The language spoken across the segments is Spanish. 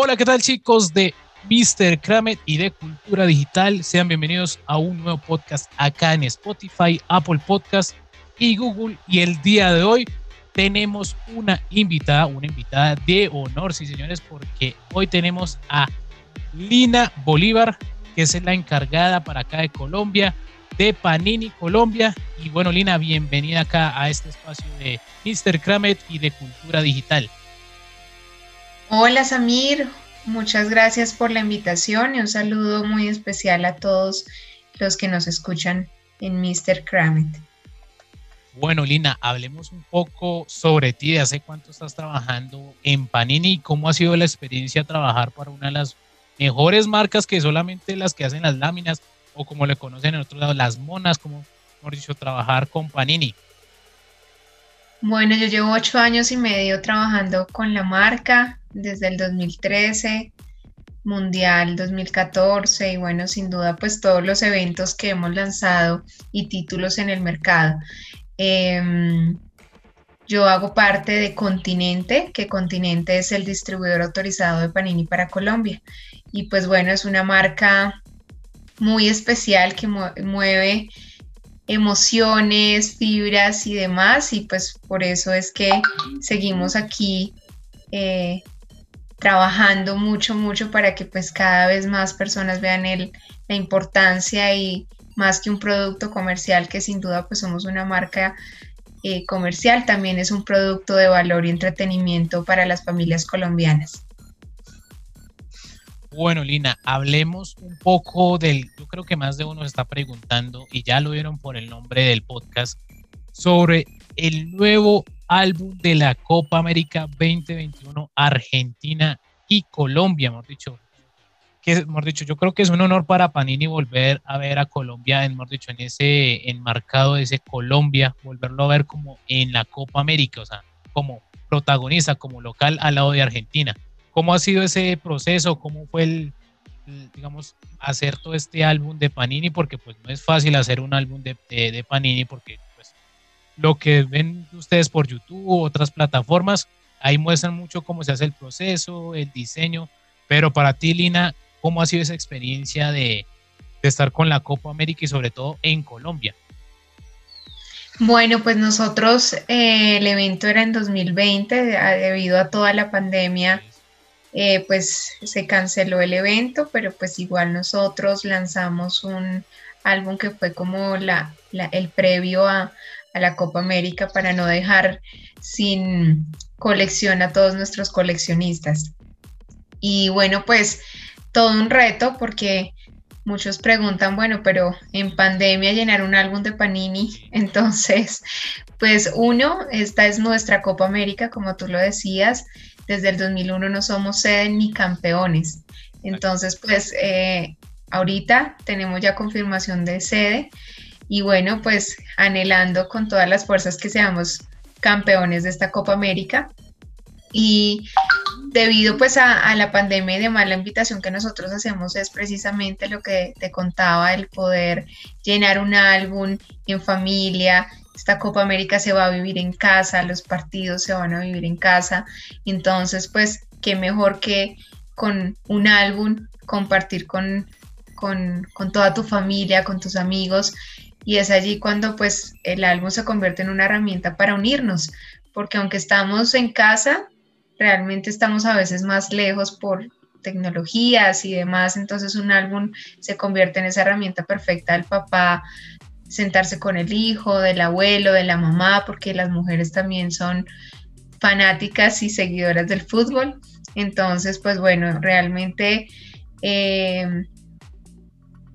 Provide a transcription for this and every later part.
Hola, ¿qué tal chicos de Mr. Kramet y de Cultura Digital? Sean bienvenidos a un nuevo podcast acá en Spotify, Apple Podcast y Google. Y el día de hoy tenemos una invitada, una invitada de honor, sí señores, porque hoy tenemos a Lina Bolívar, que es la encargada para acá de Colombia, de Panini Colombia. Y bueno, Lina, bienvenida acá a este espacio de Mr. Kramet y de Cultura Digital. Hola Samir, muchas gracias por la invitación y un saludo muy especial a todos los que nos escuchan en Mr. Kramet. Bueno, Lina, hablemos un poco sobre ti, de hace cuánto estás trabajando en Panini y cómo ha sido la experiencia trabajar para una de las mejores marcas que solamente las que hacen las láminas o como le conocen en otros lados, las monas, como hemos dicho, trabajar con Panini. Bueno, yo llevo ocho años y medio trabajando con la marca desde el 2013, Mundial 2014 y bueno, sin duda pues todos los eventos que hemos lanzado y títulos en el mercado. Em, yo hago parte de Continente, que Continente es el distribuidor autorizado de Panini para Colombia. Y pues bueno, es una marca muy especial que mueve emociones, fibras y demás, y pues por eso es que seguimos aquí eh, trabajando mucho, mucho para que pues cada vez más personas vean el, la importancia y más que un producto comercial, que sin duda pues somos una marca eh, comercial, también es un producto de valor y entretenimiento para las familias colombianas. Bueno, Lina, hablemos un poco del, yo creo que más de uno está preguntando, y ya lo vieron por el nombre del podcast, sobre el nuevo álbum de la Copa América 2021 Argentina y Colombia, hemos dicho. Que, hemos dicho, yo creo que es un honor para Panini volver a ver a Colombia, hemos dicho, en ese enmarcado de ese Colombia, volverlo a ver como en la Copa América, o sea, como protagonista, como local al lado de Argentina. ¿Cómo ha sido ese proceso? ¿Cómo fue el, digamos, hacer todo este álbum de Panini? Porque pues no es fácil hacer un álbum de, de, Panini porque lo que ven ustedes por YouTube otras plataformas, ahí muestran mucho cómo se hace el proceso, el diseño, pero para ti, Lina, ¿cómo ha sido esa experiencia de, de estar con la Copa América y sobre todo en Colombia? Bueno, pues nosotros, eh, el evento era en 2020, debido a toda la pandemia, eh, pues se canceló el evento, pero pues igual nosotros lanzamos un álbum que fue como la, el previo a, a, la Copa América para no dejar sin colección a todos nuestros coleccionistas. Y bueno, pues todo un reto porque muchos preguntan, bueno, pero en pandemia llenar un álbum de Panini, entonces, pues uno, esta es nuestra Copa América, como tú lo decías, desde el 2001 no somos sede ni campeones. Entonces, pues eh, ahorita tenemos ya confirmación de sede y bueno, pues anhelando con todas las fuerzas que seamos campeones de esta Copa América. Y debido pues a, la pandemia y demás, la invitación que nosotros hacemos es precisamente lo que te contaba, el poder llenar un álbum en familia, esta Copa América se va a vivir en casa, los partidos se van a vivir en casa, entonces pues qué mejor que con un álbum compartir con, con, toda tu familia, con tus amigos, y es allí cuando pues el álbum se convierte en una herramienta para unirnos, porque aunque estamos en casa, realmente estamos a veces más lejos por tecnologías y demás, entonces un álbum se convierte en esa herramienta perfecta del papá sentarse con el hijo, del abuelo, de la mamá, porque las mujeres también son fanáticas y seguidoras del fútbol. Entonces, pues bueno, realmente eh,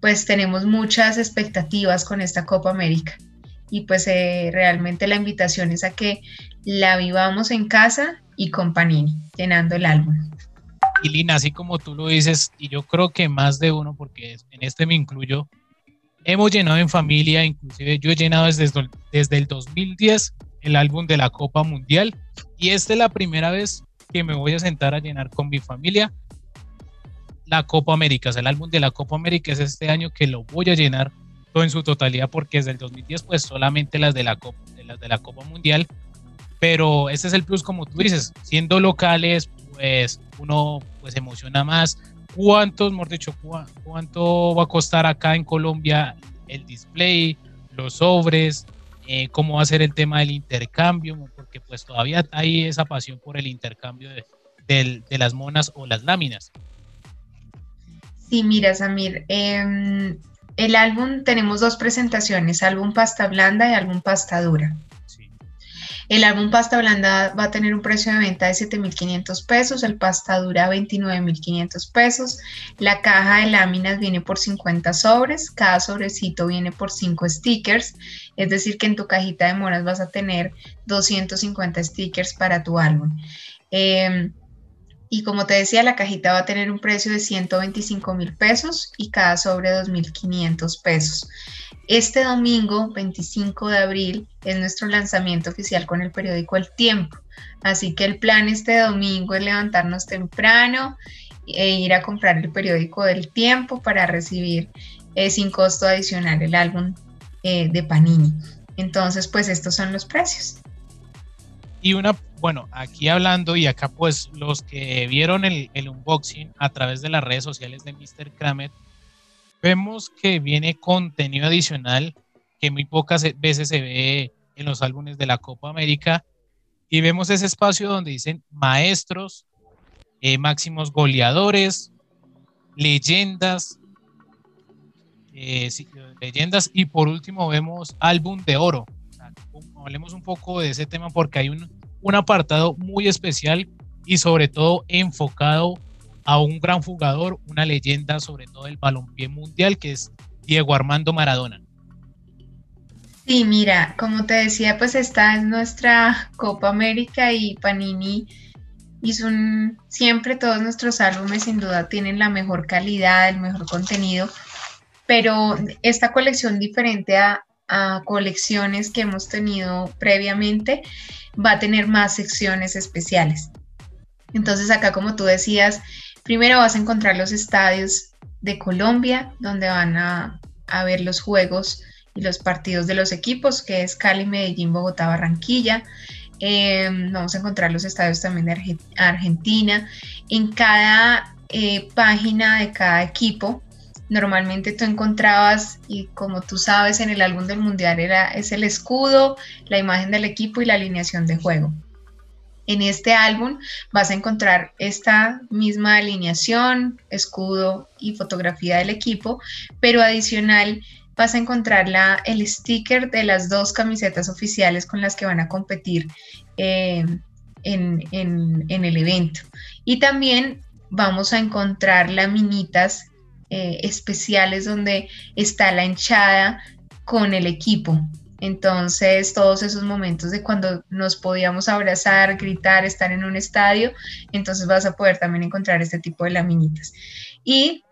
pues tenemos muchas expectativas con esta Copa América y pues eh, realmente la invitación es a que la vivamos en casa y con Panini, llenando el álbum. Y Lina, así como tú lo dices, y yo creo que más de uno, porque en este me incluyo, hemos llenado en familia, inclusive yo he llenado desde, desde el 2010 el álbum de la Copa Mundial y esta es la primera vez que me voy a sentar a llenar con mi familia la Copa América, el álbum de la Copa América es este año que lo voy a llenar todo en su totalidad porque desde el 2010 pues solamente las de la Copa, las de la Copa Mundial, pero este es el plus como tú dices, siendo locales, pues uno pues emociona más. ¿Cuántos, dicho, cuánto va a costar acá en Colombia el display, los sobres, eh, cómo va a ser el tema del intercambio? Porque pues todavía hay esa pasión por el intercambio de, de las monas o las láminas. Sí, mira, Samir, em, el álbum tenemos dos presentaciones, álbum pasta blanda y álbum pasta dura. El álbum pasta blanda va a tener un precio de venta de 7.500 pesos, el pasta dura 29.500 pesos. La caja de láminas viene por 50 sobres, cada sobrecito viene por 5 stickers, es decir que en tu cajita de moras vas a tener 250 stickers para tu álbum. Em, y como te decía, la cajita va a tener un precio de 125 mil pesos y cada sobre 2.500 pesos. Este domingo, 25 de abril, es nuestro lanzamiento oficial con el periódico El Tiempo. Así que el plan este domingo es levantarnos temprano e ir a comprar el periódico del Tiempo para recibir eh, sin costo adicional el álbum eh, de Panini. Entonces, pues estos son los precios. Y una, bueno, aquí hablando y acá pues los que vieron el, unboxing a través de las redes sociales de Mr. Kramer, vemos que viene contenido adicional que muy pocas veces se ve en los álbumes de la Copa América y vemos ese espacio donde dicen maestros, eh, máximos goleadores, leyendas, eh, leyendas y por último vemos álbum de oro hablemos un poco de ese tema porque hay un, un apartado muy especial y sobre todo enfocado a un gran jugador, una leyenda sobre todo del balompié mundial que es Diego Armando Maradona. Sí, mira, como te decía, pues esta es nuestra Copa América y Panini hizo un, siempre todos nuestros álbumes sin duda tienen la mejor calidad, el mejor contenido, pero esta colección diferente a, a colecciones que hemos tenido previamente, va a tener más secciones especiales. Entonces acá, como tú decías, primero vas a encontrar los estadios de Colombia, donde van a, ver los juegos y los partidos de los equipos, que es Cali, Medellín, Bogotá, Barranquilla. Em, vamos a encontrar los estadios también de Argentina. En cada eh, página de cada equipo normalmente tú encontrabas, y como tú sabes, en el álbum del mundial era, es el escudo, la imagen del equipo y la alineación de juego. En este álbum vas a encontrar esta misma alineación, escudo y fotografía del equipo, pero adicional vas a encontrar la, el sticker de las dos camisetas oficiales con las que van a competir eh, en, en el evento. Y también vamos a encontrar laminitas eh, especiales donde está la hinchada con el equipo. Entonces, todos esos momentos de cuando nos podíamos abrazar, gritar, estar en un estadio, entonces vas a poder también encontrar este tipo de laminitas. Y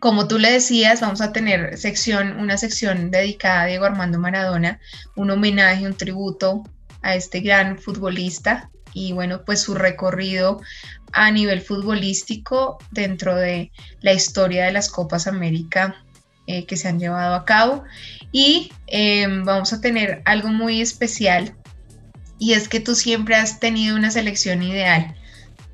como tú le decías, vamos a tener sección, una sección dedicada a Diego Armando Maradona, un homenaje, un tributo a este gran futbolista y bueno, pues su recorrido a nivel futbolístico dentro de la historia de las Copas América eh, que se han llevado a cabo. Y em, vamos a tener algo muy especial y es que tú siempre has tenido una selección ideal.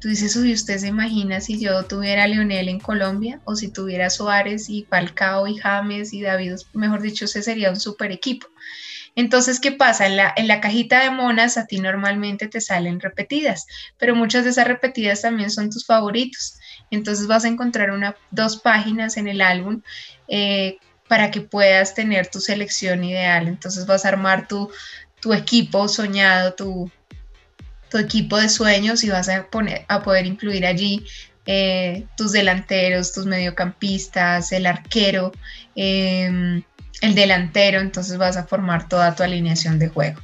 Tú dices, uy, ¿usted se imagina si yo tuviera a Lionel en Colombia o si tuviera Suárez y Falcao y James y David, mejor dicho, ese sería un super equipo. Entonces, ¿qué pasa? En la, en la cajita de monas a ti normalmente te salen repetidas, pero muchas de esas repetidas también son tus favoritos. Entonces vas a encontrar una, dos páginas en el álbum eh, para que puedas tener tu selección ideal. Entonces vas a armar tu, tu equipo soñado, tu, tu equipo de sueños y vas a, poner, a poder incluir allí eh, tus delanteros, tus mediocampistas, el arquero, em, el delantero, entonces vas a formar toda tu alineación de juego.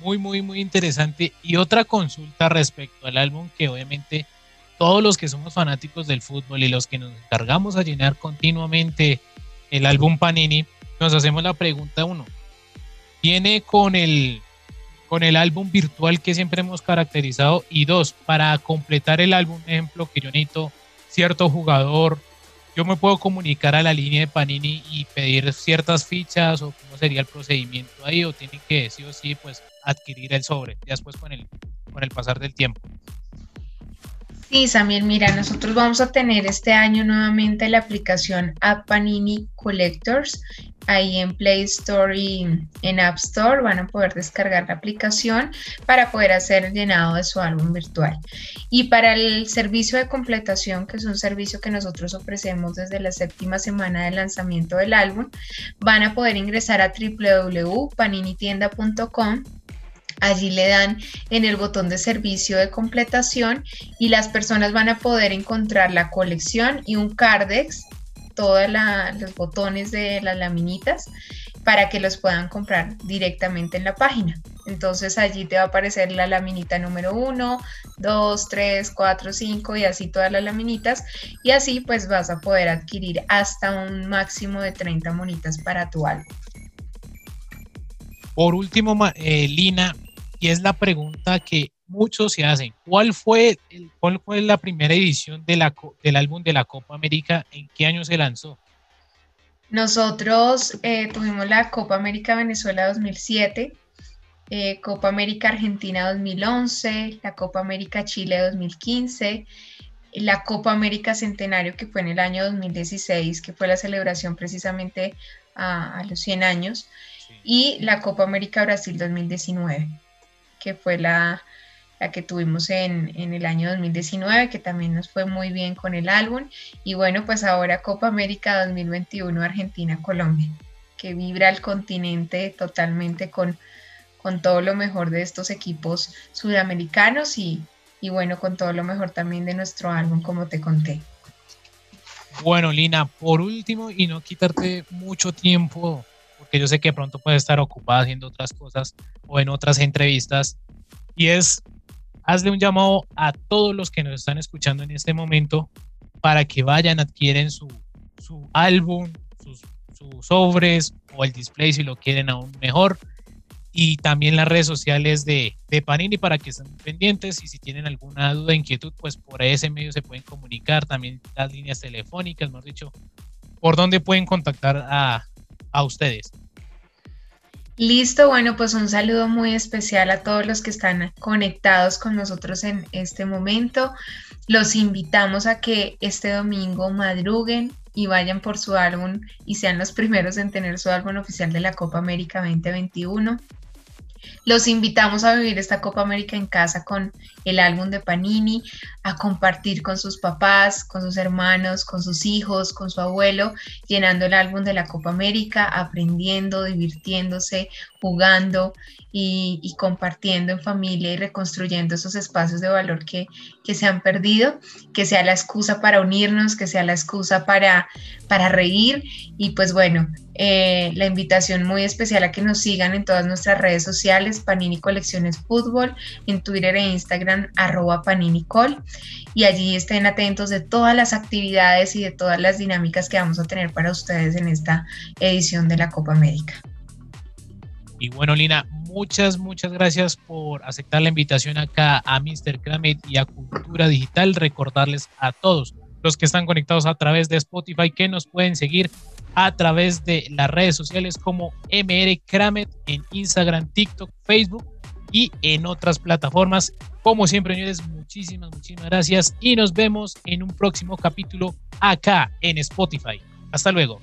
Muy, muy, muy interesante. Y otra consulta respecto al álbum que obviamente todos los que somos fanáticos del fútbol y los que nos encargamos a llenar continuamente el álbum Panini, nos hacemos la pregunta uno. ¿Viene con el, con el álbum virtual que siempre hemos caracterizado? Y dos, para completar el álbum, ejemplo, que yo necesito cierto jugador yo me puedo comunicar a la línea de Panini y pedir ciertas fichas o cómo sería el procedimiento ahí o tienen que sí o sí pues adquirir el sobre ya después con el con el pasar del tiempo. Sí, Samuel, mira, nosotros vamos a tener este año nuevamente la aplicación App Panini Collectors. Ahí en Play Store y en App Store van a poder descargar la aplicación para poder hacer el llenado de su álbum virtual. Y para el servicio de completación, que es un servicio que nosotros ofrecemos desde la séptima semana de lanzamiento del álbum, van a poder ingresar a www.paninitienda.com Allí le dan en el botón de servicio de completación y las personas van a poder encontrar la colección y un cardex, todos los botones de las laminitas para que los puedan comprar directamente en la página. Entonces allí te va a aparecer la laminita número 1, 2, 3, 4, 5 y así todas las laminitas. Y así pues vas a poder adquirir hasta un máximo de 30 monitas para tu álbum. Por último, eh, Lina, y es la pregunta que muchos se hacen. ¿Cuál fue, cuál fue la primera edición de la, del álbum de la Copa América? ¿En qué año se lanzó? Nosotros eh, tuvimos la Copa América Venezuela 2007, eh, Copa América Argentina 2011, la Copa América Chile 2015, la Copa América Centenario que fue en el año 2016, que fue la celebración precisamente a, los 100 años, y la Copa América Brasil 2019 que fue la, que tuvimos en, el año 2019, que también nos fue muy bien con el álbum. Y bueno, pues ahora Copa América 2021 Argentina-Colombia, que vibra el continente totalmente con, con todo lo mejor de estos equipos sudamericanos y, y bueno, con todo lo mejor también de nuestro álbum, como te conté. Bueno, Lina, por último, y no quitarte mucho tiempo porque yo sé que pronto puede estar ocupada haciendo otras cosas o en otras entrevistas, y es, hazle un llamado a todos los que nos están escuchando en este momento para que vayan, adquieren su, su álbum, sus, sobres o el display si lo quieren aún mejor, y también las redes sociales de, de, Panini para que estén pendientes y si tienen alguna duda, inquietud, pues por ese medio se pueden comunicar, también las líneas telefónicas, mejor dicho, por donde pueden contactar a, a ustedes. Listo, bueno, pues un saludo muy especial a todos los que están conectados con nosotros en este momento. Los invitamos a que este domingo madruguen y vayan por su álbum y sean los primeros en tener su álbum oficial de la Copa América 2021. Los invitamos a vivir esta Copa América en casa con el álbum de Panini, a compartir con sus papás, con sus hermanos, con sus hijos, con su abuelo, llenando el álbum de la Copa América, aprendiendo, divirtiéndose, jugando y, compartiendo en familia y reconstruyendo esos espacios de valor que, que, se han perdido, que sea la excusa para unirnos, que sea la excusa para, para reír y pues bueno, eh, la invitación muy especial a que nos sigan en todas nuestras redes sociales, Panini Colecciones Fútbol, en Twitter e Instagram, arroba PaniniCol, y allí estén atentos de todas las actividades y de todas las dinámicas que vamos a tener para ustedes en esta edición de la Copa América. Y bueno, Lina, muchas, muchas gracias por aceptar la invitación acá a Mr. Kramet y a Cultura Digital. Recordarles a todos los que están conectados a través de Spotify que nos pueden seguir a través de las redes sociales como MR Kramet en Instagram, TikTok, Facebook y en otras plataformas. Como siempre, señores, muchísimas, muchísimas gracias y nos vemos en un próximo capítulo acá en Spotify. Hasta luego.